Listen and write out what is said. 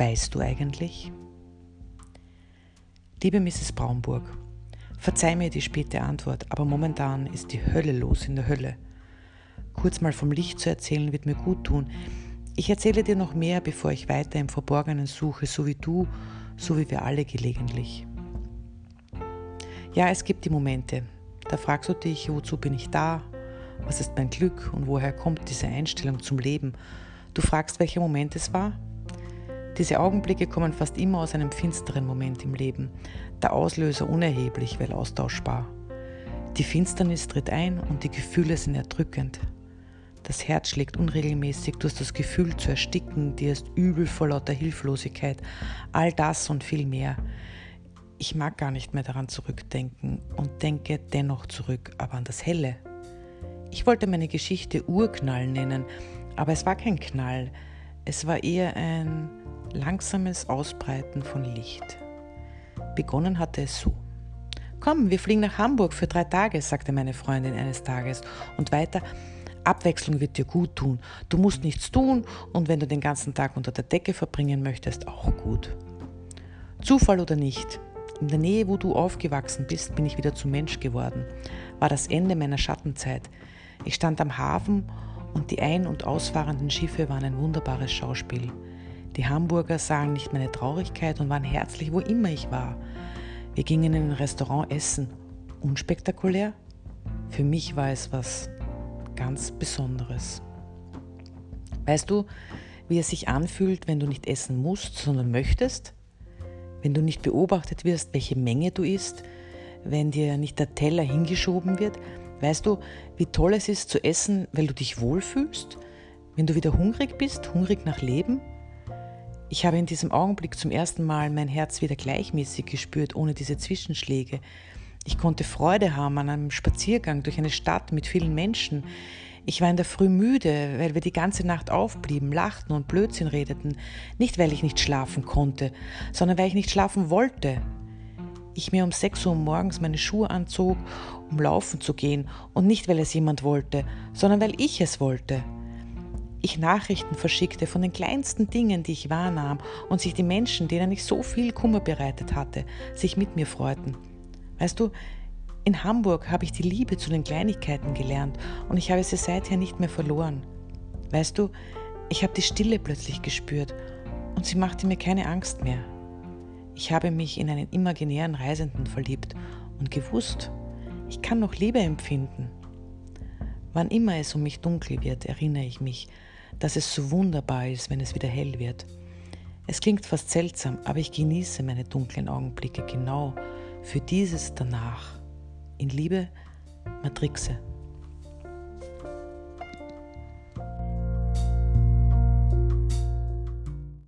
Weißt du eigentlich? Liebe Mrs. Braunburg, verzeih mir die späte Antwort, aber momentan ist die Hölle los in der Hölle. Kurz mal vom Licht zu erzählen, wird mir gut tun. Ich erzähle dir noch mehr, bevor ich weiter im Verborgenen suche, so wie du, so wie wir alle gelegentlich. Ja, es gibt die Momente, da fragst du dich, wozu bin ich da? Was ist mein Glück und woher kommt diese Einstellung zum Leben? Du fragst, welcher Moment es war? Diese Augenblicke kommen fast immer aus einem finsteren Moment im Leben, der Auslöser unerheblich, weil austauschbar. Die Finsternis tritt ein und die Gefühle sind erdrückend. Das Herz schlägt unregelmäßig, du hast das Gefühl zu ersticken, dir ist übel vor lauter Hilflosigkeit, all das und viel mehr. Ich mag gar nicht mehr daran zurückdenken und denke dennoch zurück, aber an das Helle. Ich wollte meine Geschichte Urknall nennen, aber es war kein Knall, es war eher ein langsames Ausbreiten von Licht. Begonnen hatte es so. Komm, wir fliegen nach Hamburg für drei Tage, sagte meine Freundin eines Tages. Und weiter, Abwechslung wird dir gut tun. Du musst nichts tun und wenn du den ganzen Tag unter der Decke verbringen möchtest, auch gut. Zufall oder nicht, in der Nähe, wo du aufgewachsen bist, bin ich wieder zum Mensch geworden. War das Ende meiner Schattenzeit. Ich stand am Hafen und die ein- und ausfahrenden Schiffe waren ein wunderbares Schauspiel. Die Hamburger sahen nicht meine Traurigkeit und waren herzlich, wo immer ich war. Wir gingen in ein Restaurant essen. Unspektakulär? Für mich war es was ganz Besonderes. Weißt du, wie es sich anfühlt, wenn du nicht essen musst, sondern möchtest? Wenn du nicht beobachtet wirst, welche Menge du isst? Wenn dir nicht der Teller hingeschoben wird? Weißt du, wie toll es ist zu essen, weil du dich wohlfühlst? Wenn du wieder hungrig bist, hungrig nach Leben? Ich habe in diesem Augenblick zum ersten Mal mein Herz wieder gleichmäßig gespürt, ohne diese Zwischenschläge. Ich konnte Freude haben an einem Spaziergang durch eine Stadt mit vielen Menschen. Ich war in der Früh müde, weil wir die ganze Nacht aufblieben, lachten und Blödsinn redeten. Nicht, weil ich nicht schlafen konnte, sondern weil ich nicht schlafen wollte. Ich mir um 6 Uhr morgens meine Schuhe anzog, um laufen zu gehen, und nicht, weil es jemand wollte, sondern weil ich es wollte ich Nachrichten verschickte von den kleinsten Dingen, die ich wahrnahm, und sich die Menschen, denen ich so viel Kummer bereitet hatte, sich mit mir freuten. Weißt du, in Hamburg habe ich die Liebe zu den Kleinigkeiten gelernt und ich habe sie seither nicht mehr verloren. Weißt du, ich habe die Stille plötzlich gespürt und sie machte mir keine Angst mehr. Ich habe mich in einen imaginären Reisenden verliebt und gewusst, ich kann noch Liebe empfinden. Wann immer es um mich dunkel wird, erinnere ich mich, dass es so wunderbar ist, wenn es wieder hell wird. Es klingt fast seltsam, aber ich genieße meine dunklen Augenblicke genau für dieses danach. In Liebe, Matrixe.